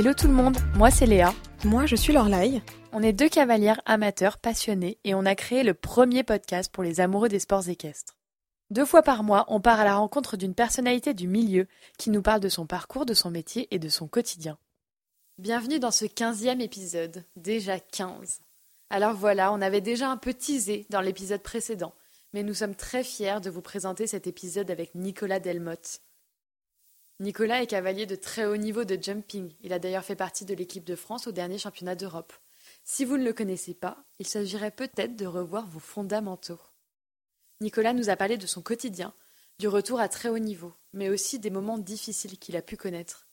Hello tout le monde, moi c'est Léa. Moi je suis Lorlaï. On est deux cavalières amateurs passionnés et on a créé le premier podcast pour les amoureux des sports équestres. Deux fois par mois, on part à la rencontre d'une personnalité du milieu qui nous parle de son parcours, de son métier et de son quotidien. Bienvenue dans ce quinzième épisode, déjà quinze. Alors voilà, on avait déjà un peu teasé dans l'épisode précédent, mais nous sommes très fiers de vous présenter cet épisode avec Nicolas Delmotte. Nicolas est cavalier de très haut niveau de jumping. Il a d'ailleurs fait partie de l'équipe de France au dernier championnat d'Europe. Si vous ne le connaissez pas, il s'agirait peut-être de revoir vos fondamentaux. Nicolas nous a parlé de son quotidien, du retour à très haut niveau, mais aussi des moments difficiles qu'il a pu connaître.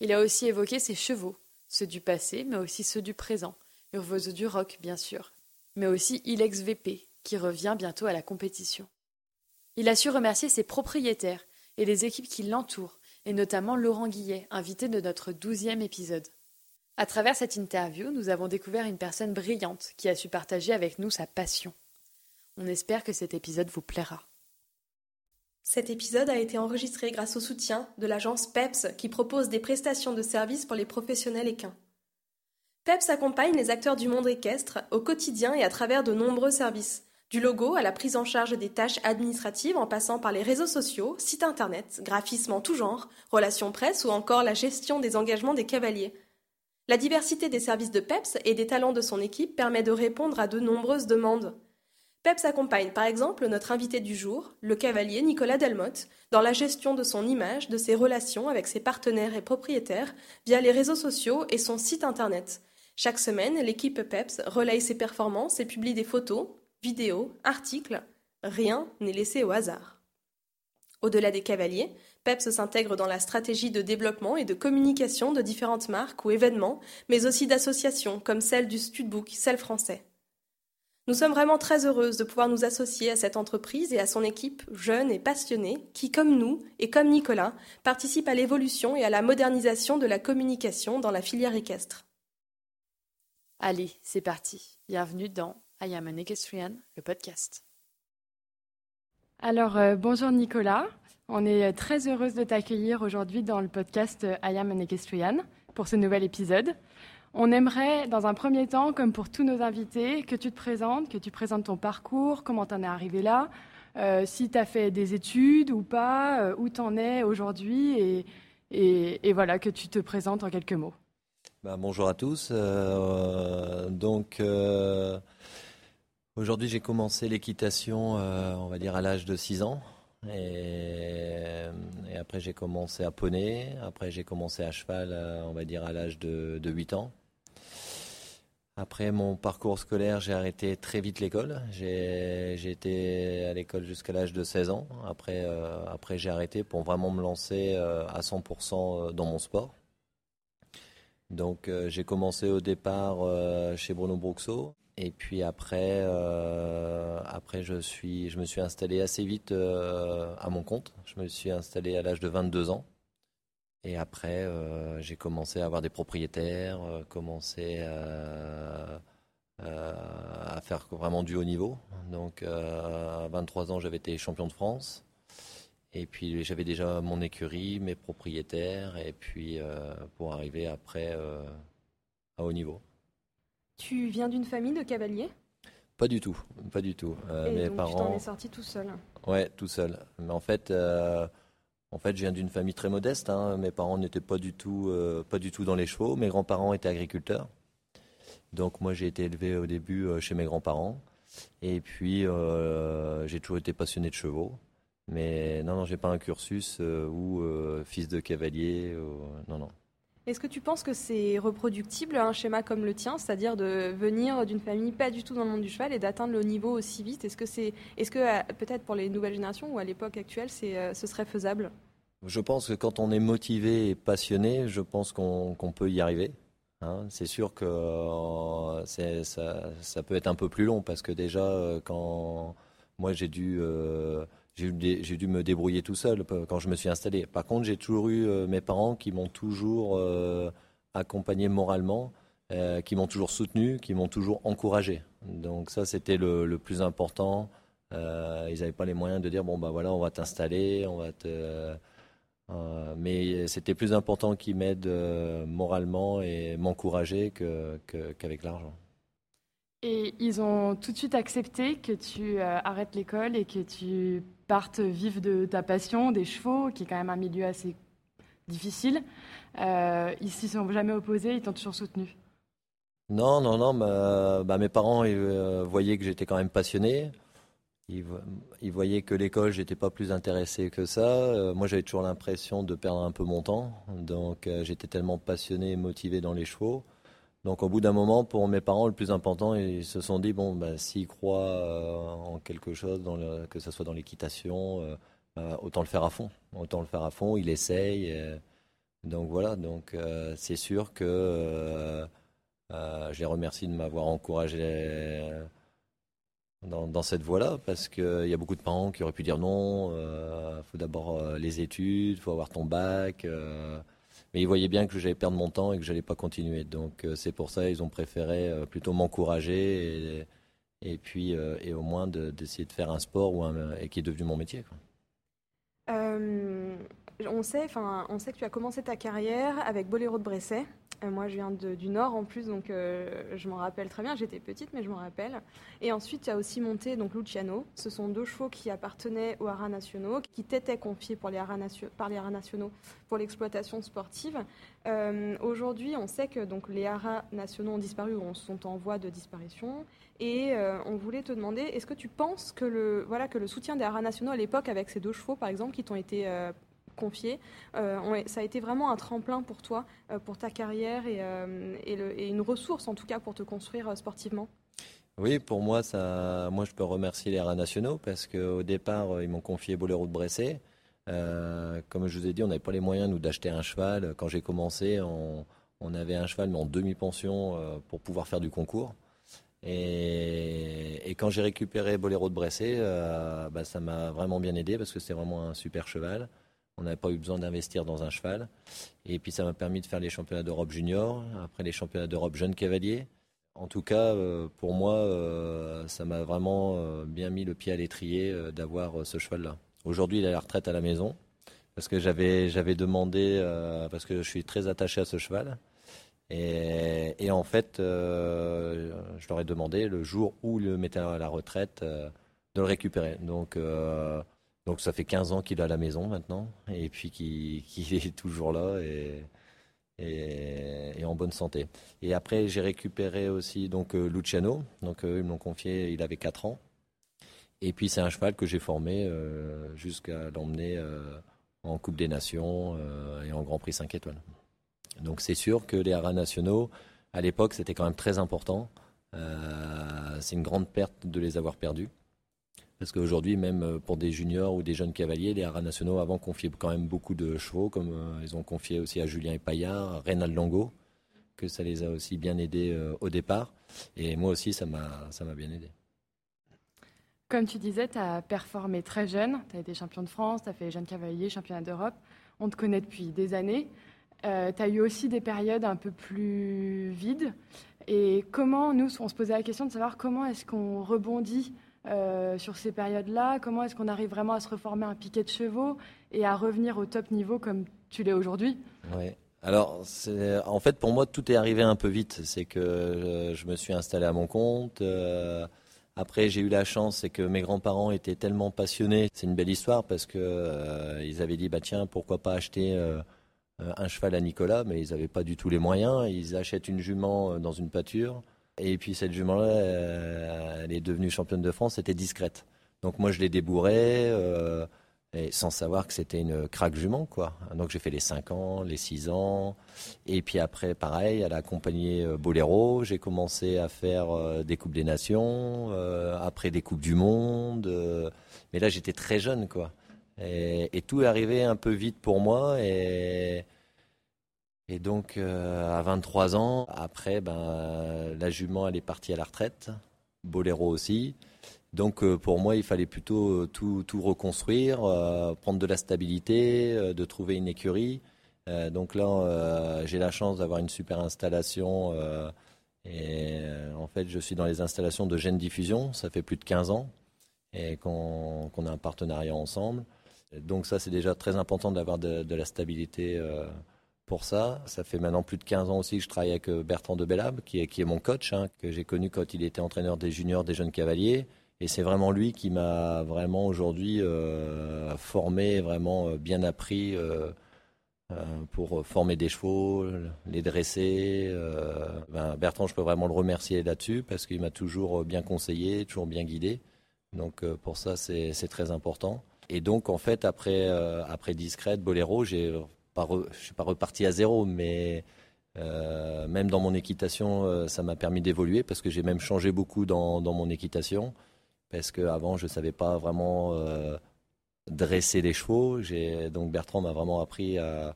Il a aussi évoqué ses chevaux, ceux du passé, mais aussi ceux du présent, Urvoso du Rock, bien sûr, mais aussi Ilex VP, qui revient bientôt à la compétition. Il a su remercier ses propriétaires et les équipes qui l'entourent, et notamment Laurent Guillet, invité de notre douzième épisode. À travers cette interview, nous avons découvert une personne brillante qui a su partager avec nous sa passion. On espère que cet épisode vous plaira. Cet épisode a été enregistré grâce au soutien de l'agence PEPS qui propose des prestations de services pour les professionnels équins. PEPS accompagne les acteurs du monde équestre au quotidien et à travers de nombreux services, du logo à la prise en charge des tâches administratives en passant par les réseaux sociaux, sites internet, graphisme en tout genre, relations presse ou encore la gestion des engagements des cavaliers. La diversité des services de PEPS et des talents de son équipe permet de répondre à de nombreuses demandes. PEPS accompagne par exemple notre invité du jour, le cavalier Nicolas Delmotte, dans la gestion de son image, de ses relations avec ses partenaires et propriétaires via les réseaux sociaux et son site internet. Chaque semaine, l'équipe PEPS relaye ses performances et publie des photos, vidéos, articles, rien n'est laissé au hasard. Au-delà des cavaliers, PEPS s'intègre dans la stratégie de développement et de communication de différentes marques ou événements, mais aussi d'associations comme celle du Studbook, celle français. Nous sommes vraiment très heureuses de pouvoir nous associer à cette entreprise et à son équipe jeune et passionnée qui, comme nous et comme Nicolas, participe à l'évolution et à la modernisation de la communication dans la filière équestre. Allez, c'est parti. Bienvenue dans I am an equestrian, le podcast. Alors, euh, bonjour Nicolas. On est très heureuse de t'accueillir aujourd'hui dans le podcast euh, I am an equestrian pour ce nouvel épisode. On aimerait, dans un premier temps, comme pour tous nos invités, que tu te présentes, que tu présentes ton parcours, comment tu en es arrivé là, euh, si tu as fait des études ou pas, où tu en es aujourd'hui, et, et, voilà, que tu te présentes en quelques mots. Ben, bonjour à tous. donc, Aujourd'hui, j'ai commencé l'équitation, euh, on va dire, à l'âge de 6 ans. Et, après, j'ai commencé à poney. Après, j'ai commencé à cheval, euh, on va dire, à l'âge de, 8 ans. Après mon parcours scolaire, j'ai arrêté très vite l'école. J'ai été à l'école jusqu'à l'âge de 16 ans. Après, euh, après j'ai arrêté pour vraiment me lancer à 100% dans mon sport. Donc j'ai commencé au départ chez Bruno Bruxo. Et puis après, euh, après je, suis, je me suis installé assez vite euh, à mon compte. Je me suis installé à l'âge de 22 ans. Et après, euh, j'ai commencé à avoir des propriétaires, commencé à, à, faire vraiment du haut niveau. Donc à 23 ans, j'avais été champion de France. Et puis j'avais déjà mon écurie, mes propriétaires, et puis pour arriver après à haut niveau. Tu viens d'une famille de cavaliers? Pas du tout, pas du tout. Euh, Et mes donc parents. Tu t'en es sorti tout seul. Ouais, tout seul. Mais en fait, euh, en fait, je viens d'une famille très modeste. Hein. Mes parents n'étaient pas du tout, euh, pas du tout dans les chevaux. Mes grands-parents étaient agriculteurs. Donc moi, j'ai été élevé au début chez mes grands-parents. Et puis, j'ai toujours été passionné de chevaux. Mais non, non, j'ai pas un cursus ou fils de cavalier. Non, non. Est-ce que tu penses que c'est reproductible un schéma comme le tien, c'est-à-dire de venir d'une famille pas du tout dans le monde du cheval et d'atteindre le niveau aussi vite? Est-ce que c'est, est-ce que euh, peut-être pour les nouvelles générations ou à l'époque actuelle, c'est, euh, ce serait faisable? Je pense que quand on est motivé et passionné, je pense qu'on, peut y arriver. Hein. c'est sûr que euh, ça, ça, peut être un peu plus long parce que déjà, quand moi j'ai dû j'ai dû me débrouiller tout seul quand je me suis installé. Par contre, j'ai toujours eu euh, mes parents qui m'ont toujours euh, accompagné moralement, euh, qui m'ont toujours soutenu, qui m'ont toujours encouragé. Donc ça, c'était le, plus important. ils n'avaient pas les moyens de dire bon bah voilà, on va t'installer, on va te mais c'était plus important qu'ils m'aident moralement et m'encourager qu'avec l'argent. Et ils ont tout de suite accepté que tu arrêtes l'école et que tu partent vivre de ta passion, des chevaux, qui est quand même un milieu assez difficile. Euh, ils s'y sont jamais opposés, ils t'ont toujours soutenu. Non, non, non. Bah, mes parents ils, euh, voyaient que j'étais quand même passionné. Ils, voyaient que l'école, j'étais pas plus intéressé que ça. Euh, moi, j'avais toujours l'impression de perdre un peu mon temps. Donc, euh, j'étais tellement passionné et motivé dans les chevaux. Donc, au bout d'un moment, pour mes parents, le plus important, ils se sont dit bon, bah, s'ils croient en quelque chose, dans que ce soit dans l'équitation, bah, autant le faire à fond. Autant le faire à fond. Il essaye. donc voilà. Donc, c'est sûr que euh, je les remercie de m'avoir encouragé euh, dans, cette voie-là, parce qu'il y a beaucoup de parents qui auraient pu dire non, il euh, faut d'abord les études, il faut avoir ton bac. Mais ils voyaient bien que j'allais perdre mon temps et que je n'allais pas continuer. Donc c'est pour ça qu'ils ont préféré plutôt m'encourager et, puis et au moins d'essayer de, faire un sport ou et qui est devenu mon métier. On sait, on sait que tu as commencé ta carrière avec Boléro de Bresset. Euh, moi, je viens du Nord en plus, donc euh, je m'en rappelle très bien. J'étais petite, mais je m'en rappelle. Et ensuite, tu as aussi monté donc Luciano. Ce sont deux chevaux qui appartenaient aux haras nationaux, qui t'étaient confiés pour les par les haras nationaux pour l'exploitation sportive. Euh, aujourd'hui, on sait que donc, les haras nationaux ont disparu ou sont en voie de disparition. Et on voulait te demander, est-ce que tu penses que le, voilà, que le soutien des haras nationaux à l'époque, avec ces deux chevaux, par exemple, qui t'ont été confié. Euh, ça a été vraiment un tremplin pour toi, euh, pour ta carrière euh, et, une ressource en tout cas pour te construire sportivement. Oui, pour moi, ça, moi je peux remercier les RA nationaux parce qu'au départ, ils m'ont confié Boléro de Bressé. comme je vous ai dit, on n'avait pas les moyens nous d'acheter un cheval. Quand j'ai commencé, on, avait un cheval mais en demi-pension pour pouvoir faire du concours. Et, quand j'ai récupéré Boléro de Bressé, bah, ça m'a vraiment bien aidé parce que c'était vraiment un super cheval. On n'avait pas eu besoin d'investir dans un cheval. Et puis ça m'a permis de faire les championnats d'Europe junior, après les championnats d'Europe jeunes cavaliers. En tout cas, euh, pour moi, euh, ça m'a vraiment euh, bien mis le pied à l'étrier d'avoir ce cheval-là. Aujourd'hui, il a la retraite à la maison parce que j'avais j'avais demandé parce que je suis très attaché à ce cheval. Et, en fait, je leur ai demandé le jour où il le mettait à la retraite de le récupérer. Donc donc ça fait 15 ans qu'il est à la maison maintenant, et puis qu'il est toujours là et, en bonne santé. Et après j'ai récupéré aussi donc euh, Luciano, donc euh, ils m'ont confié, il avait 4 ans. Et puis c'est un cheval que j'ai formé euh, jusqu'à l'emmener en Coupe des Nations et en Grand Prix 5 étoiles. Donc c'est sûr que les haras nationaux, à l'époque, c'était quand même très important. c'est une grande perte de les avoir perdus. Parce qu'aujourd'hui, même euh, pour des juniors ou des jeunes cavaliers, les haras nationaux avant confiaient quand même beaucoup de chevaux, comme euh, ils ont confié aussi à Julien Paillard, Reynald Longo, que ça les a aussi bien aidés euh, au départ. Et moi aussi, ça m'a bien aidé. Comme tu disais, tu as performé très jeune. Tu as été champion de France, tu as fait jeune cavalier, championnat d'Europe. On te connaît depuis des années. tu as eu aussi des périodes un peu plus vides. Et comment, nous, on se posait la question de savoir comment est-ce qu'on rebondit euh, sur ces périodes-là Comment est-ce qu'on arrive vraiment à se reformer un piquet de chevaux et à revenir au top niveau comme tu l'es aujourd'hui Oui. Alors, en fait, pour moi, tout est arrivé un peu vite. C'est que euh, je me suis installé à mon compte. Euh, après, j'ai eu la chance, c'est que mes grands-parents étaient tellement passionnés. C'est une belle histoire parce que ils avaient dit, bah tiens, pourquoi pas acheter un cheval à Nicolas, mais ils n'avaient pas du tout les moyens. Ils achètent une jument dans une pâture. Et puis cette jument-là, euh, elle est devenue championne de France, c'était discrète. Donc moi je l'ai débourrée, euh, et sans savoir que c'était une craque jument, quoi. Donc j'ai fait les 5 ans, les 6 ans, et puis après pareil, elle a accompagné euh, Boléro, j'ai commencé à faire des Coupes des Nations, après des Coupes du Monde, mais là j'étais très jeune, quoi. Et, et, tout est arrivé un peu vite pour moi, et et donc, euh, à 23 ans, après, ben, la jument, elle est partie à la retraite. Boléro aussi. Donc, euh, pour moi, il fallait plutôt euh, tout, tout reconstruire, prendre de la stabilité, de trouver une écurie. donc là, j'ai la chance d'avoir une super installation. et en fait, je suis dans les installations de Gênes Diffusion. Ça fait plus de 15 ans et qu'on a un partenariat ensemble. Donc ça, c'est déjà très important d'avoir de, la stabilité pour ça. Ça fait maintenant plus de 15 ans aussi que je travaille avec Bertrand de Bellab, qui est, mon coach, hein, que j'ai connu quand il était entraîneur des juniors des jeunes cavaliers. Et c'est vraiment lui qui m'a vraiment aujourd'hui formé, vraiment bien appris euh, pour former des chevaux, les dresser. Euh, ben, Bertrand, je peux vraiment le remercier là-dessus parce qu'il m'a toujours bien conseillé, toujours bien guidé. Donc euh, pour ça, c'est très important. Et donc en fait, après, après Discrète, Boléro, je ne suis pas reparti à zéro, mais même dans mon équitation, ça m'a permis d'évoluer parce que j'ai même changé beaucoup dans, mon équitation. Parce qu'avant, je ne savais pas vraiment dresser les chevaux. Donc Bertrand m'a vraiment appris à,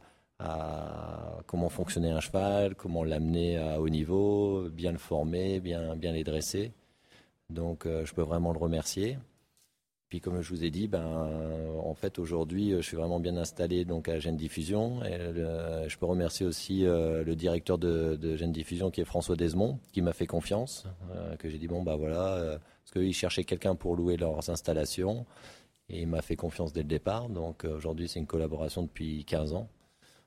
comment fonctionnait un cheval, comment l'amener à haut niveau, bien le former, bien, les dresser. Donc euh, je peux vraiment le remercier. Puis comme je vous ai dit, ben, en fait aujourd'hui je suis vraiment bien installé donc à Gênes Diffusion. Et je peux remercier aussi euh, le directeur de, de Gênes Diffusion qui est François Desmond, qui m'a fait confiance, euh, que j'ai dit bon bah voilà, parce qu'ils cherchaient quelqu'un pour louer leurs installations. Et il m'a fait confiance dès le départ. Donc euh, aujourd'hui, c'est une collaboration depuis 15 ans.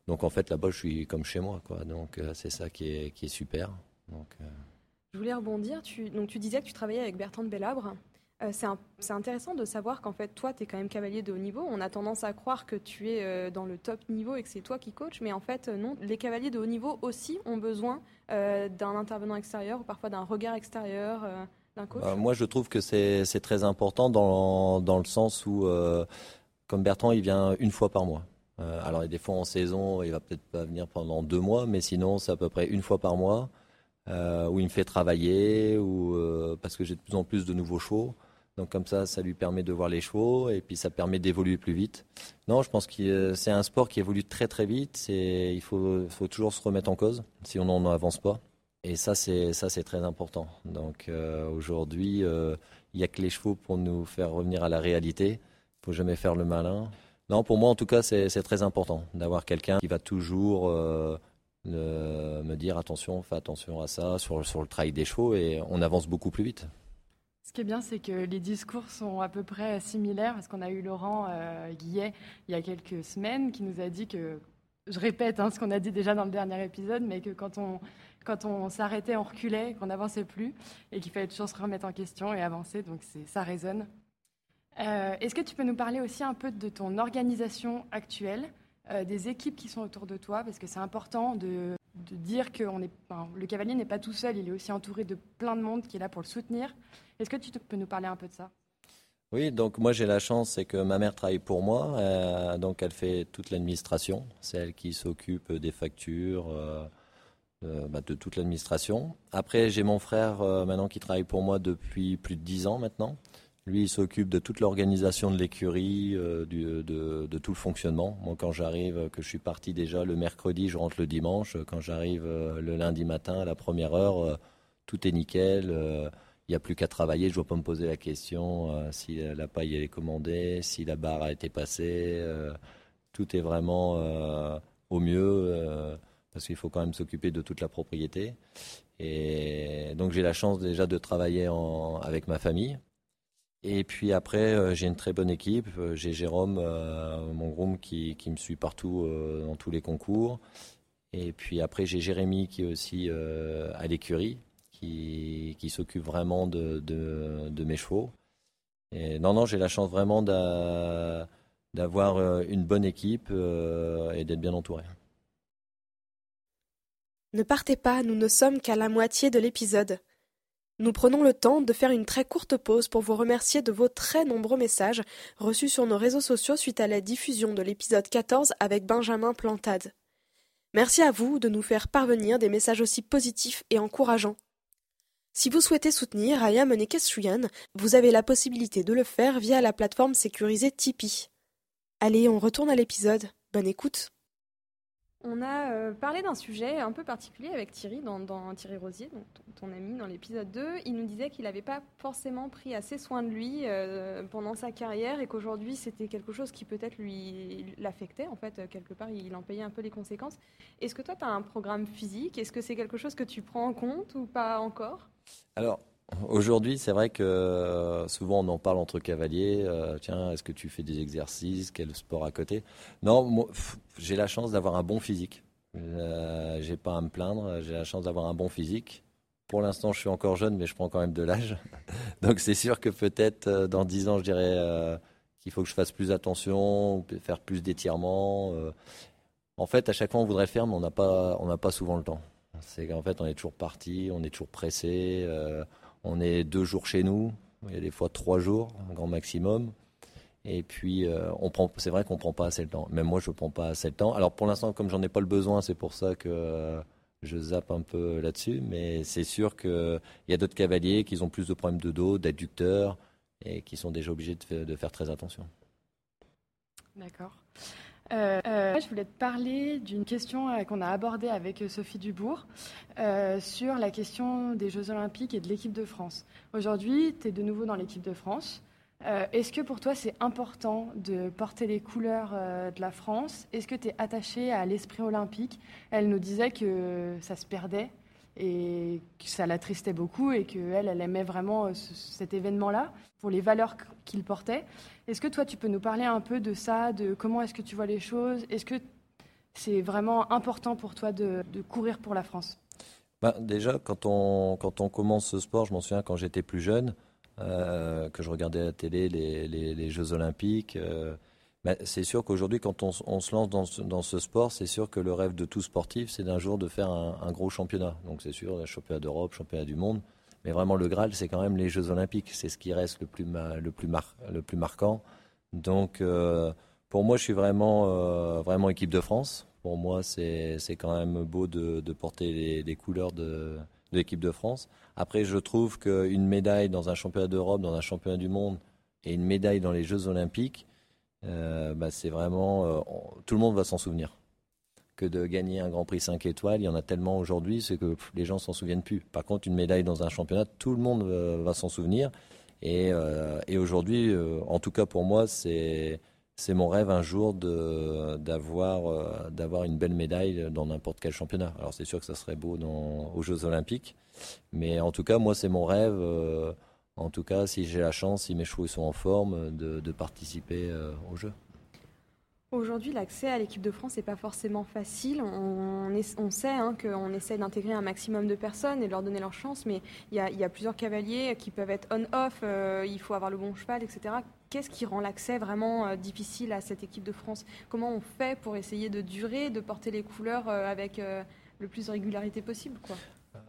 Donc en fait, là-bas, je suis comme chez moi. Quoi. Donc euh, c'est ça qui est, qui est super. Donc, euh, Je voulais rebondir. Tu, donc, tu disais que tu travaillais avec Bertrand de Bellabre. C'est intéressant de savoir qu'en fait, toi, tu es quand même cavalier de haut niveau. On a tendance à croire que tu es dans le top niveau et que c'est toi qui coach, mais en fait, non. Les cavaliers de haut niveau aussi ont besoin d'un intervenant extérieur ou parfois d'un regard extérieur. Bah, moi, je trouve que c'est très important dans, dans, le sens où, euh, comme Bertrand, il vient une fois par mois. Euh, alors, des fois en saison, il va peut-être pas venir pendant deux mois, mais sinon, c'est à peu près une fois par mois euh, où il me fait travailler, ou parce que j'ai de plus en plus de nouveaux chevaux. Donc comme ça, ça lui permet de voir les chevaux et puis ça permet d'évoluer plus vite. Non, je pense que c'est un sport qui évolue très très vite. Il faut, toujours se remettre en cause si on n'en avance pas. Et ça, c'est très important. Donc euh, aujourd'hui, euh, il n'y a que les chevaux pour nous faire revenir à la réalité. Il faut jamais faire le malin. Non, pour moi, en tout cas, c'est très important d'avoir quelqu'un qui va toujours euh, me dire attention, fais attention à ça sur, sur le travail des chevaux et on avance beaucoup plus vite. Ce qui est bien, c'est que les discours sont à peu près similaires parce qu'on a eu Laurent Guillet il y a quelques semaines qui nous a dit que, je répète hein, ce qu'on a dit déjà dans le dernier épisode, mais que quand on quand on s'arrêtait, on reculait, qu'on n'avançait plus, et qu'il fallait toujours se remettre en question et avancer. Donc ça résonne. Euh, est-ce que tu peux nous parler aussi un peu de ton organisation actuelle, euh, des équipes qui sont autour de toi, parce que c'est important de, dire que le cavalier n'est pas tout seul, il est aussi entouré de plein de monde qui est là pour le soutenir. Est-ce que tu peux nous parler un peu de ça? Oui, donc moi j'ai la chance, c'est que ma mère travaille pour moi, euh, donc elle fait toute l'administration, c'est elle qui s'occupe des factures, euh, bah, de toute l'administration. Après, j'ai mon frère euh, maintenant qui travaille pour moi depuis plus de dix ans maintenant. Lui, il s'occupe de toute l'organisation de l'écurie, euh, de, tout le fonctionnement. Moi, quand j'arrive, que je suis parti déjà le mercredi, je rentre le dimanche. Quand j'arrive le lundi matin à la première heure, tout est nickel. Il n'y a plus qu'à travailler. Je ne dois pas me poser la question si la paille est commandée, si la barre a été passée. tout est vraiment au mieux parce qu'il faut quand même s'occuper de toute la propriété. Et donc j'ai la chance déjà de travailler avec ma famille. Et puis après, euh, j'ai une très bonne équipe. Euh, j'ai Jérôme, euh, mon groom, qui, me suit partout dans tous les concours. Et puis après, j'ai Jérémy qui est aussi à l'écurie, qui, s'occupe vraiment de, de, mes chevaux. Et non, non, j'ai la chance vraiment d'avoir une bonne équipe et d'être bien entouré. Ne partez pas, nous ne sommes qu'à la moitié de l'épisode. Nous prenons le temps de faire une très courte pause pour vous remercier de vos très nombreux messages reçus sur nos réseaux sociaux suite à la diffusion de l'épisode 14 avec Benjamin Plantade. Merci à vous de nous faire parvenir des messages aussi positifs et encourageants. Si vous souhaitez soutenir Ayam Nekeshuyan, vous avez la possibilité de le faire via la plateforme sécurisée Tipeee. Allez, on retourne à l'épisode. Bonne écoute. On a euh, parlé d'un sujet un peu particulier avec Thierry, dans, Thierry Rosier, ton, ami dans l'épisode 2. Il nous disait qu'il n'avait pas forcément pris assez soin de lui euh, pendant sa carrière et qu'aujourd'hui c'était quelque chose qui peut-être lui l'affectait. En fait, quelque part, il en payait un peu les conséquences. Est-ce que toi, tu as un programme physique? Est-ce que c'est quelque chose que tu prends en compte ou pas encore? Alors, Aujourd'hui, c'est vrai que euh, souvent on en parle entre cavaliers. Euh, tiens, est-ce que tu fais des exercices? Quel sport à côté? Non, j'ai la chance d'avoir un bon physique. Euh, j'ai pas à me plaindre. J'ai la chance d'avoir un bon physique. Pour l'instant, je suis encore jeune, mais je prends quand même de l'âge. Donc c'est sûr que peut-être euh, dans 10 ans, je dirais qu'il faut que je fasse plus attention, faire plus d'étirements. En fait, à chaque fois, on voudrait faire, mais on n'a pas, on n'a pas souvent le temps. C'est qu'en fait, on est toujours parti, on est toujours pressé. On est deux jours chez nous, il y a des fois trois jours, un grand maximum. Et puis, euh, c'est vrai qu'on prend pas assez le temps. Même moi, je prends pas assez le temps. Alors, pour l'instant, comme j'en ai pas le besoin, c'est pour ça que euh, je zappe un peu là-dessus. Mais c'est sûr qu'il y a d'autres cavaliers qui ont plus de problèmes de dos, d'adducteurs, et qui sont déjà obligés de faire très attention. D'accord. Euh, euh, je voulais te parler d'une question euh, qu'on a abordée avec Sophie Dubourg sur la question des Jeux Olympiques et de l'équipe de France. Aujourd'hui, tu es de nouveau dans l'équipe de France. Est-ce que pour toi, c'est important de porter les couleurs de la France? Est-ce que tu es attaché à l'esprit olympique? Elle nous disait que ça se perdait et que ça l'attristait beaucoup et qu'elle, elle aimait vraiment cet événement-là pour les valeurs qu'il portait. Est-ce que toi, tu peux nous parler un peu de ça, de comment est-ce que tu vois les choses? Est-ce que c'est vraiment important pour toi de, courir pour la France? Bah, Déjà, quand on, quand on commence ce sport, je m'en souviens quand j'étais plus jeune, euh, que je regardais à la télé les, les, Jeux Olympiques. Euh, bah, c'est sûr qu'aujourd'hui, quand on, se lance dans ce, sport, c'est sûr que le rêve de tout sportif, c'est d'un jour de faire un, gros championnat. Donc c'est sûr, championnat d'Europe, championnat du monde. Mais vraiment, le Graal, c'est quand même les Jeux Olympiques. C'est ce qui reste le plus, le plus, le plus marquant. Donc, euh, pour moi, je suis vraiment, euh, vraiment équipe de France. Pour moi, c'est quand même beau de, porter les, couleurs de l'équipe de France. Après, je trouve qu'une médaille dans un championnat d'Europe, dans un championnat du monde, et une médaille dans les Jeux Olympiques, euh, bah, c'est vraiment. tout le monde va s'en souvenir que de gagner un Grand Prix 5 étoiles. Il y en a tellement aujourd'hui, c'est que les gens s'en souviennent plus. Par contre, une médaille dans un championnat, tout le monde euh, va s'en souvenir. Et, euh, et aujourd'hui, euh, en tout cas pour moi, c'est c'est mon rêve un jour d'avoir d'avoir une belle médaille dans n'importe quel championnat. Alors c'est sûr que ça serait beau aux Jeux Olympiques, mais en tout cas moi c'est mon rêve. En tout cas, si j'ai la chance, si mes chevaux sont en forme, de, participer aux Jeux. Aujourd'hui, l'accès à l'équipe de France n'est pas forcément facile. On, sait hein, qu'on essaie d'intégrer un maximum de personnes et de leur donner leur chance, mais il y, a, plusieurs cavaliers qui peuvent être on-off, euh, il faut avoir le bon cheval, etc. Qu'est-ce qui rend l'accès vraiment euh, difficile à cette équipe de France? Comment on fait pour essayer de durer, de porter les couleurs euh, avec le plus de régularité possible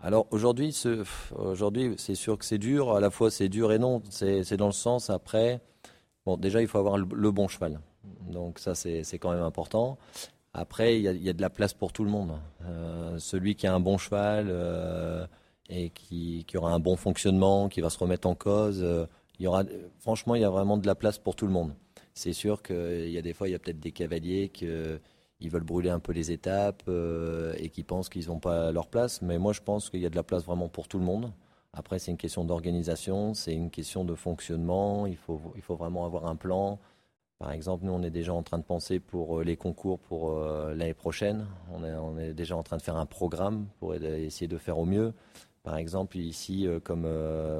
alors aujourd'hui, c'est sûr que c'est dur. À la fois, c'est dur et non. C'est dans le sens après. Bon, déjà, il faut avoir le bon cheval. Donc ça, c'est quand même important. Après, il y, a, de la place pour tout le monde. Euh, celui qui a un bon cheval euh, et qui, aura un bon fonctionnement, qui va se remettre en cause, euh, il y aura, franchement, il y a vraiment de la place pour tout le monde. C'est sûr qu'il y a des fois, il y a peut-être des cavaliers qui veulent brûler un peu les étapes et qui pensent qu'ils n'ont pas leur place. Mais moi, je pense qu'il y a de la place vraiment pour tout le monde. Après, c'est une question d'organisation, c'est une question de fonctionnement. Il faut, il faut vraiment avoir un plan. Par exemple, nous, on est déjà en train de penser pour euh, les concours pour euh, l'année prochaine. On est, on est, déjà en train de faire un programme pour essayer de faire au mieux. Par exemple, ici, euh, comme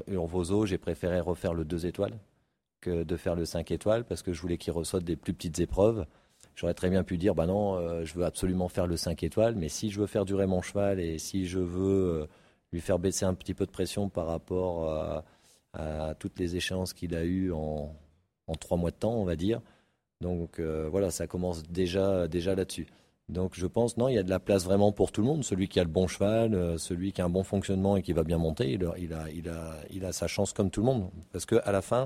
Urvozo, j'ai préféré refaire le 2 étoiles que de faire le 5 étoiles parce que je voulais qu'il ressorte des plus petites épreuves. J'aurais très bien pu dire, bah non, je veux absolument faire le 5 étoiles, mais si je veux faire durer mon cheval et si je veux lui faire baisser un petit peu de pression par rapport à, toutes les échéances qu'il a eues en, en trois mois de temps, on va dire. Donc euh, voilà, ça commence déjà, déjà là-dessus. Donc je pense, non, il y a de la place vraiment pour tout le monde. Celui qui a le bon cheval, euh, celui qui a un bon fonctionnement et qui va bien monter, il, a, il, a, sa chance comme tout le monde. Parce qu'à la fin,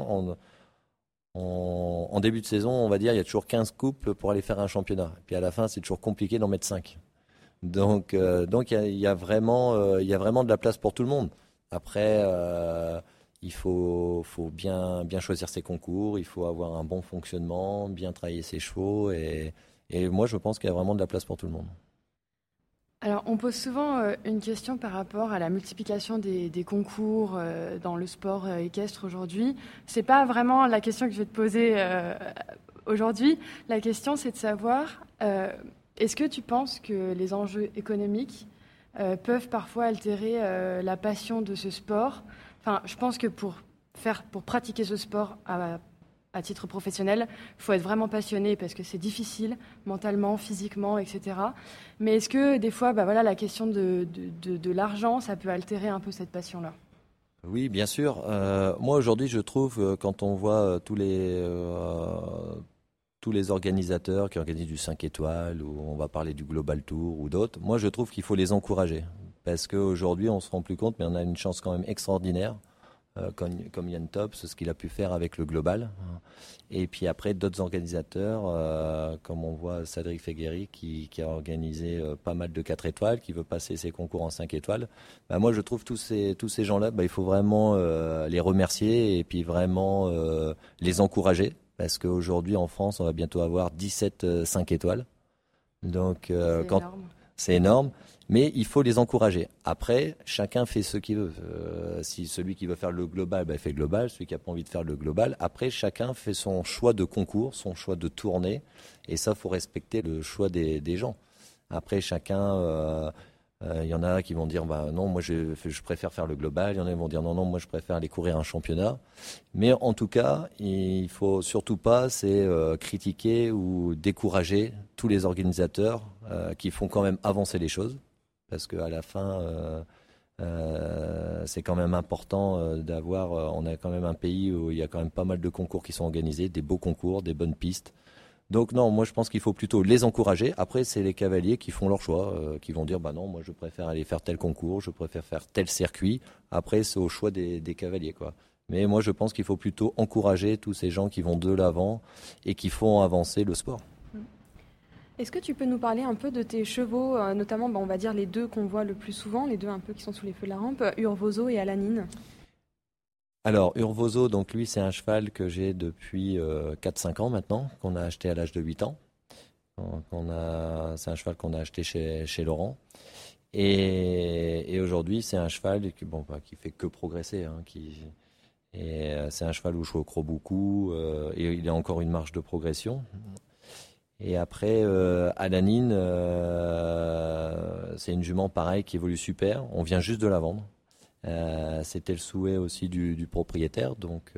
en, début de saison, on va dire, il y a toujours 15 couples pour aller faire un championnat. Et puis à la fin, c'est toujours compliqué d'en mettre 5. Donc, euh, donc il, y a, vraiment, il y a vraiment de la place pour tout le monde. Après il faut, bien, bien choisir ses concours, il faut avoir un bon fonctionnement, bien travailler ses chevaux. Et, moi, je pense qu'il y a vraiment de la place pour tout le monde. Alors, on pose souvent euh, une question par rapport à la multiplication des, concours euh, dans le sport euh, équestre aujourd'hui. Ce n'est pas vraiment la question que je vais te poser aujourd'hui. La question, c'est de savoir est-ce que tu penses que les enjeux économiques peuvent parfois altérer la passion de ce sport? Enfin, je pense que pour faire, pour pratiquer ce sport à, à titre professionnel, il faut être vraiment passionné parce que c'est difficile mentalement, physiquement, etc. Mais est-ce que des fois, bah voilà, la question de, l'argent, ça peut altérer un peu cette passion-là? Oui, bien sûr. Euh, moi aujourd'hui, je trouve euh, quand on voit euh, tous les tous les organisateurs qui organisent du 5 étoiles, ou on va parler du Global Tour ou d'autres, moi je trouve qu'il faut les encourager. Parce qu'aujourd'hui, on se rend plus compte, mais on a une chance quand même extraordinaire comme, comme, Yann Top, ce qu'il a pu faire avec le global. Et puis après, d'autres organisateurs, euh, comme on voit Cédric Fegueri, qui, a organisé euh, pas mal de 4 étoiles, qui veut passer ses concours en 5 étoiles. Bah, moi, je trouve tous ces, tous ces gens-là, bah, il faut vraiment les remercier et puis vraiment les encourager. Parce qu'aujourd'hui, en France, on va bientôt avoir 17 5 étoiles. Donc, quand c'est énorme mais il faut les encourager. Après, chacun fait ce qu'il veut. Euh, si celui qui veut faire le global, bah, fait global. Celui qui n'a pas envie de faire le global, après, chacun fait son choix de concours, son choix de tournée. Et ça, faut respecter le choix des, gens. Après, chacun, euh, euh, il y en a qui vont dire bah, non, moi je, je, préfère faire le global. Il y en a qui vont dire non, non, moi je préfère aller courir un championnat. Mais en tout cas, il faut surtout pas c'est critiquer ou décourager tous les organisateurs qui font quand même avancer les choses parce qu'à la fin, euh, euh, c'est quand même important euh, d'avoir. on a quand même un pays où il y a quand même pas mal de concours qui sont organisés, des beaux concours, des bonnes pistes. Donc non, moi je pense qu'il faut plutôt les encourager. Après, c'est les cavaliers qui font leur choix, qui vont dire bah non, moi je préfère aller faire tel concours, je préfère faire tel circuit. Après, c'est au choix des, des cavaliers quoi. Mais moi je pense qu'il faut plutôt encourager tous ces gens qui vont de l'avant et qui font avancer le sport. Est-ce que tu peux nous parler un peu de tes chevaux, euh, notamment, bah, on va dire les deux qu'on voit le plus souvent, les deux un peu qui sont sous les feux de la rampe, Urvoso et Alanine alors, Urvoso, donc lui, c'est un cheval que j'ai depuis 4-5 euh, ans maintenant, qu'on a acheté à l'âge de 8 ans. c'est un cheval qu'on a acheté chez, chez Laurent. Et, aujourd'hui, c'est un cheval qui, bon, bah, fait que progresser. Hein, euh, c'est un cheval où je crois beaucoup. et il a encore une marge de progression. Et après, euh, Alanine, euh, c'est une jument pareille qui évolue super. On vient juste de la vendre. Euh, c'était le souhait aussi du, propriétaire. Donc,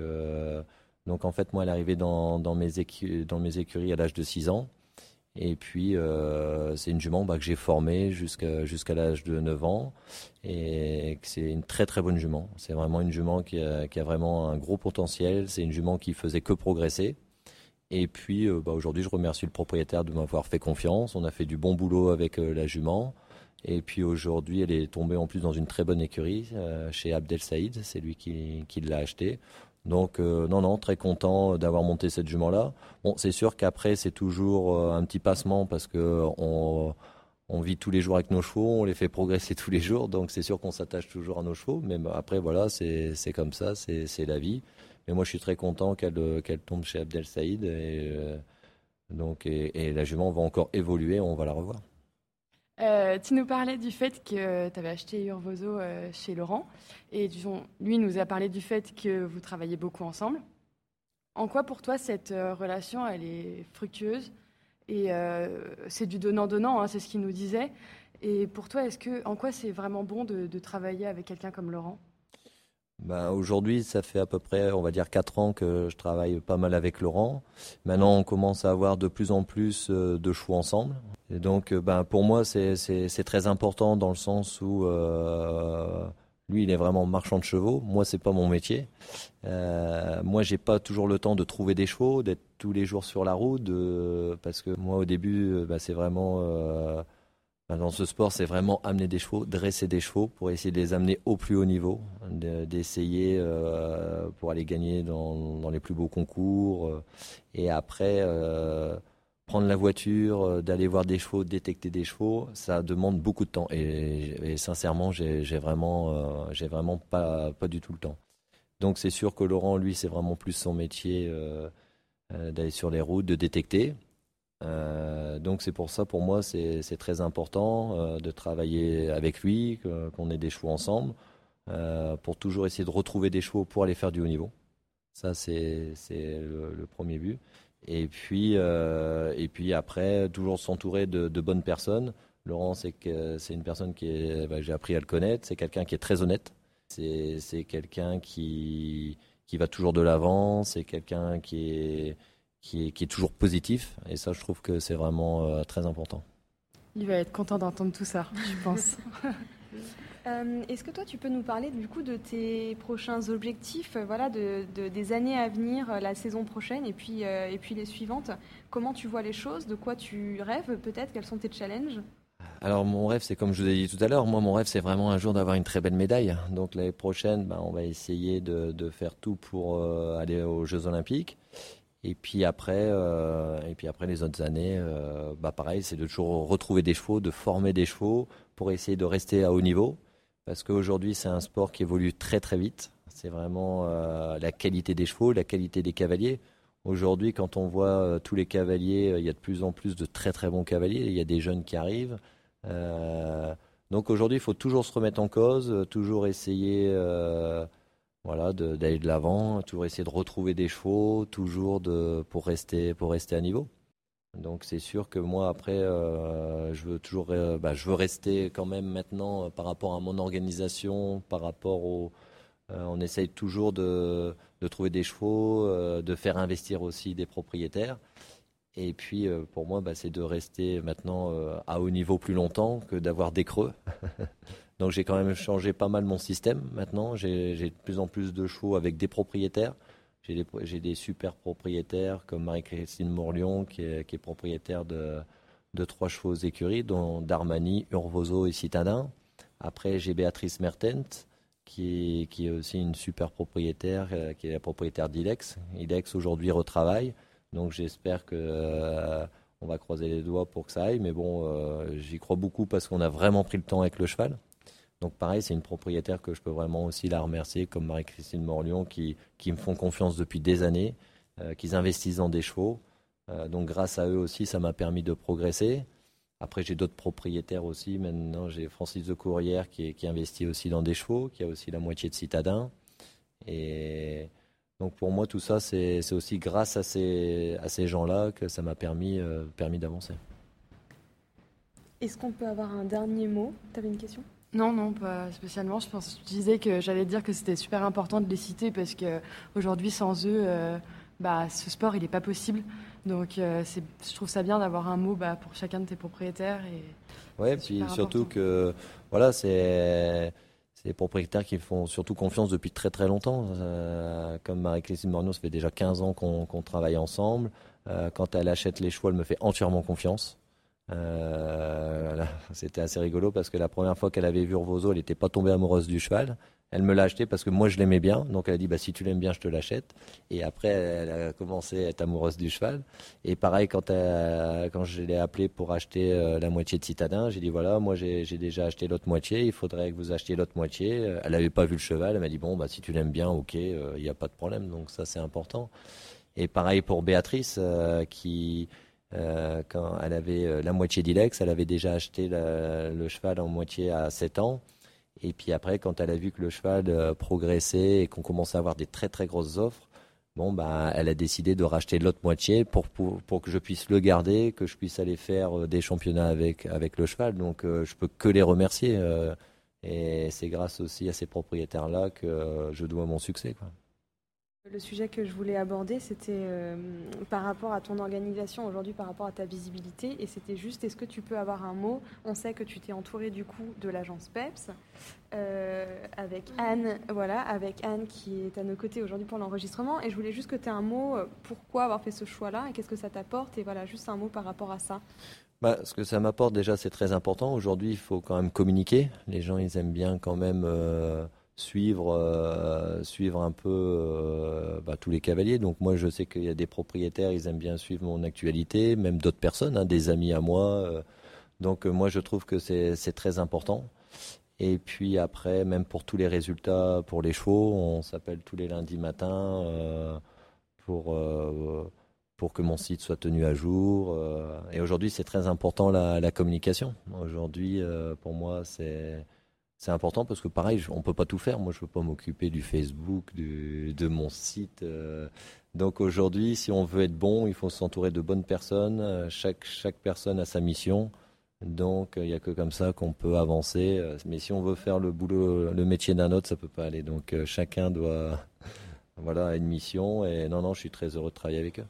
donc en fait, moi, elle est arrivée dans, mes, écuries à l'âge de 6 ans. Et puis, c'est une jument bah, que j'ai formée jusqu'à jusqu'à l'âge de 9 ans. Et c'est une très très bonne jument. C'est vraiment une jument qui a, qui a vraiment un gros potentiel. C'est une jument qui faisait que progresser. Et puis euh, bah, aujourd'hui, je remercie le propriétaire de m'avoir fait confiance. On a fait du bon boulot avec euh, la jument. Et puis aujourd'hui, elle est tombée en plus dans une très bonne écurie euh, chez Abdel Saïd. C'est lui qui, qui l'a acheté. Donc non, non, très content d'avoir monté cette jument-là. Bon, c'est sûr qu'après, c'est toujours un petit passement parce que on, on, vit tous les jours avec nos chevaux, on les fait progresser tous les jours. Donc c'est sûr qu'on s'attache toujours à nos chevaux. Mais après, voilà, c'est comme ça, c'est la vie. Mais moi, je suis très content qu'elle euh, tombe chez Abdel Saïd. Et, euh, donc, et, la jument va encore évoluer, on va la revoir. Euh, tu nous parlais du fait que tu avais acheté Urvozo chez Laurent. Et lui nous a parlé du fait que vous travaillez beaucoup ensemble. En quoi pour toi cette relation, elle est fructueuse Et c'est du donnant-donnant, hein, c'est ce qu'il nous disait. Et pour toi, est-ce que, en quoi c'est vraiment bon de travailler avec quelqu'un comme Laurent? Ben, Aujourd'hui, ça fait à peu près, on va dire, 4 ans que je travaille pas mal avec Laurent. Maintenant, on commence à avoir de plus en plus euh, de choix ensemble. Et donc, euh, ben, pour moi, c'est très important dans le sens où euh, lui, il est vraiment marchand de chevaux. Moi, c'est pas mon métier. Euh, moi, j'ai pas toujours le temps de trouver des chevaux, d'être tous les jours sur la route, parce que moi, au début, ben, c'est vraiment dans ce sport, c'est vraiment amener des chevaux, dresser des chevaux pour essayer de les amener au plus haut niveau, d'essayer euh, pour aller gagner dans, les plus beaux concours. Euh, et après, euh, prendre la voiture, d'aller voir des chevaux, détecter des chevaux, ça demande beaucoup de temps. Et, sincèrement, j'ai vraiment, j'ai vraiment pas, pas du tout le temps. Donc c'est sûr que Laurent, lui, c'est vraiment plus son métier d'aller sur les routes, de détecter. Euh, donc c'est pour ça, pour moi, c'est très important euh, de travailler avec lui, qu'on ait des chevaux ensemble, euh, pour toujours essayer de retrouver des chevaux pour aller faire du haut niveau. Ça, c'est le, premier but. Et puis, et puis après, toujours s'entourer de, de, bonnes personnes. Laurent, c'est une personne qui est, bah, j'ai appris à le connaître. C'est quelqu'un qui est très honnête. C'est quelqu'un qui, qui va toujours de l'avant, c'est quelqu'un qui est, qui, est, qui est toujours positif. Et ça, je trouve que c'est vraiment très important. Il va être content d'entendre tout ça, je pense. Euh, est-ce que toi, tu peux nous parler du coup de tes prochains objectifs, euh, voilà, de, des années à venir, euh, la saison prochaine et puis, et puis les suivantes? Comment tu vois les choses? De quoi tu rêves peut-être? Quels sont tes challenges? Alors mon rêve, c'est comme je vous ai dit tout à l'heure, moi mon rêve c'est vraiment un jour d'avoir une très belle médaille. Donc l'année prochaine, ben, on va essayer de, de faire tout pour aller aux Jeux Olympiques. Et puis après, et puis après les autres années, bah pareil, c'est de toujours retrouver des chevaux, de former des chevaux pour essayer de rester à haut niveau parce qu'aujourd'hui c'est un sport qui évolue très très vite. C'est vraiment euh, la qualité des chevaux, la qualité des cavaliers. Aujourd'hui, quand on voit euh, tous les cavaliers, euh, il y a de plus en plus de très très bons cavaliers. Il y a des jeunes qui arrivent. donc aujourd'hui, il faut toujours se remettre en cause, toujours essayer voilà, d'aller de l'avant, toujours essayer de retrouver des chevaux, toujours de, pour, rester, pour rester à niveau. Donc c'est sûr que moi après, euh, je veux toujours, euh, bah, je veux rester quand même maintenant euh, par rapport à mon organisation, par rapport au, on essaye toujours de, trouver des chevaux, de faire investir aussi des propriétaires. Et puis pour moi, bah, c'est de rester maintenant à haut niveau plus longtemps que d'avoir des creux. Donc j'ai quand même changé pas mal mon système maintenant. J'ai de plus en plus de chevaux avec des propriétaires. J'ai des, super propriétaires comme Marie-Christine Morlion, qui est, propriétaire de, trois chevaux écuries, dont Darmani, Urvozo et Citadin. Après, j'ai Béatrice Mertent, qui est, aussi une super propriétaire, euh, qui est la propriétaire d'Ilex. Ilex aujourd'hui retravaille, donc j'espère que euh, on va croiser les doigts pour que ça aille. Mais bon, euh, j'y crois beaucoup parce qu'on a vraiment pris le temps avec le cheval. Donc pareil, c'est une propriétaire que je peux vraiment aussi la remercier, comme Marie-Christine Morlion, qui, qui me font confiance depuis des années, euh, qui investissent dans des chevaux. Euh, donc grâce à eux aussi, ça m'a permis de progresser. Après, j'ai d'autres propriétaires aussi. Maintenant, j'ai Francis de Courrière qui, qui, investit aussi dans des chevaux, qui a aussi la moitié de Citadin. Et donc pour moi, tout ça, c'est aussi grâce à ces, à ces gens-là que ça m'a permis, euh, permis d'avancer. Est-ce qu'on peut avoir un dernier mot? Tu avais une question? Non, non, pas spécialement. Je, pense, je disais que j'allais dire que c'était super important de les citer parce qu'aujourd'hui, sans eux, euh, bah, ce sport, il n'est pas possible. Donc, euh, je trouve ça bien d'avoir un mot bah, pour chacun de tes propriétaires. Et ouais, puis surtout que, voilà, c'est des propriétaires qui font surtout confiance depuis très très longtemps. Euh, comme Marie-Christine Morneau, ça fait déjà 15 ans qu'on travaille ensemble. quand elle achète les chevaux, elle me fait entièrement confiance. Euh, c'était assez rigolo parce que la première fois qu'elle avait vu Urvozo, elle n'était pas tombée amoureuse du cheval. Elle me l'a acheté parce que moi je l'aimais bien. Donc elle a dit bah, si tu l'aimes bien, je te l'achète. Et après, elle a commencé à être amoureuse du cheval. Et pareil, quand, quand je l'ai appelé pour acheter euh, la moitié de Citadin, j'ai dit voilà, moi j'ai déjà acheté l'autre moitié, il faudrait que vous achetiez l'autre moitié. Elle n'avait pas vu le cheval, elle m'a dit bon, bah, si tu l'aimes bien, ok, euh, il n'y a pas de problème. Donc ça, c'est important. Et pareil pour Béatrice qui euh, quand elle avait euh, la moitié d'Ilex, elle avait déjà acheté le cheval en moitié à 7 ans. Et puis après, quand elle a vu que le cheval euh, progressait et qu'on commençait à avoir des très très grosses offres, bon, bah, elle a décidé de racheter l'autre moitié pour, pour, que je puisse le garder, que je puisse aller faire des championnats avec, avec le cheval. Donc je peux que les remercier. et c'est grâce aussi à ces propriétaires-là que je dois mon succès. Le sujet que je voulais aborder, c'était euh, par rapport à ton organisation aujourd'hui, par rapport à ta visibilité. Et c'était juste, est-ce que tu peux avoir un mot? On sait que tu t'es entouré du coup de l'agence PEPS, euh, avec Anne, voilà, avec Anne qui est à nos côtés aujourd'hui pour l'enregistrement. Et je voulais juste que tu aies un mot, euh, pourquoi avoir fait ce choix-là et qu'est-ce que ça t'apporte? Et voilà, juste un mot par rapport à ça. Bah, ce que ça m'apporte déjà, c'est très important. Aujourd'hui, il faut quand même communiquer. Les gens, ils aiment bien quand même suivre, euh, suivre un peu euh, bah, tous les cavaliers. Donc moi, je sais qu'il y a des propriétaires, ils aiment bien suivre mon actualité, même d'autres personnes, hein, des amis à moi. Euh. donc moi, je trouve que c'est très important. Et puis après, même pour tous les résultats pour les chevaux, on s'appelle tous les lundis matins pour, pour que mon site soit tenu à jour. et aujourd'hui, c'est très important la, la communication. Aujourd'hui, pour moi, c'est c'est important parce que pareil, on peut pas tout faire. Moi, je peux pas m'occuper du Facebook, de mon site. Euh. Donc aujourd'hui, si on veut être bon, il faut s'entourer de bonnes personnes. Euh, chaque, chaque personne a sa mission. Donc il n'y a que comme ça qu'on peut avancer. Mais si on veut faire le boulot, le métier d'un autre, ça peut pas aller. Donc chacun doit voilà une mission. Et non non, je suis très heureux de travailler avec eux.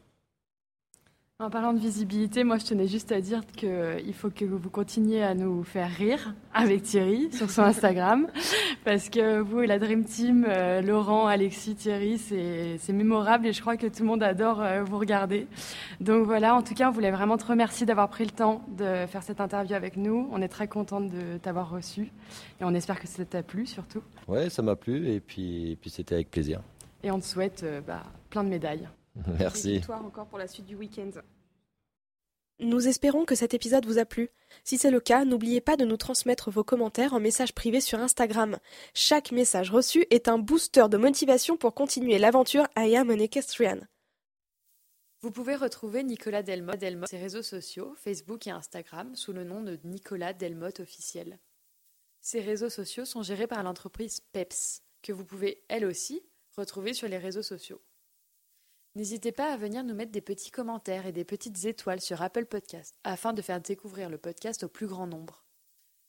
En parlant de visibilité, moi je tenais juste à dire qu'il faut que vous continuiez à nous faire rire avec Thierry sur son Instagram, parce que vous et la Dream Team, euh, Laurent, Alexis, Thierry, c'est mémorable et je crois que tout le monde adore euh, vous regarder. Donc voilà, en tout cas, on voulait vraiment te remercier d'avoir pris le temps de faire cette interview avec nous. On est très contente de t'avoir reçu et on espère que ça t'a plu surtout. Ouais, ça m'a plu et puis, et puis c'était avec plaisir. Et on te souhaite euh, bah, plein de médailles. Merci. toi encore pour la suite du week-end. Nous espérons que cet épisode vous a plu. Si c'est le cas, n'oubliez pas de nous transmettre vos commentaires en message privé sur Instagram. Chaque message reçu est un booster de motivation pour continuer l'aventure I am an equestrian. Vous pouvez retrouver Nicolas Delmotte sur ses réseaux sociaux, Facebook et Instagram, sous le nom de Nicolas Delmotte officiel. Ces réseaux sociaux sont gérés par l'entreprise PEPS, que vous pouvez, elle aussi, retrouver sur les réseaux sociaux. N'hésitez pas à venir nous mettre des petits commentaires et des petites étoiles sur Apple Podcast afin de faire découvrir le podcast au plus grand nombre.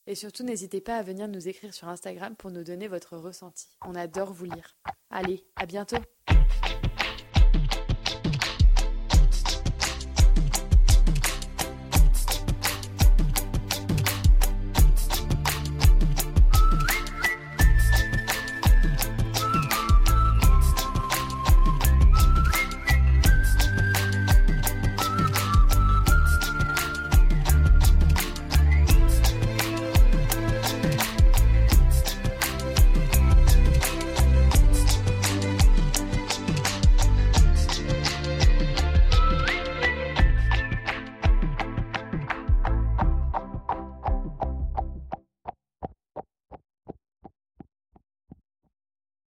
Et surtout, n'hésitez pas à venir nous écrire sur Instagram pour nous donner votre ressenti. On adore vous lire. Allez, à bientôt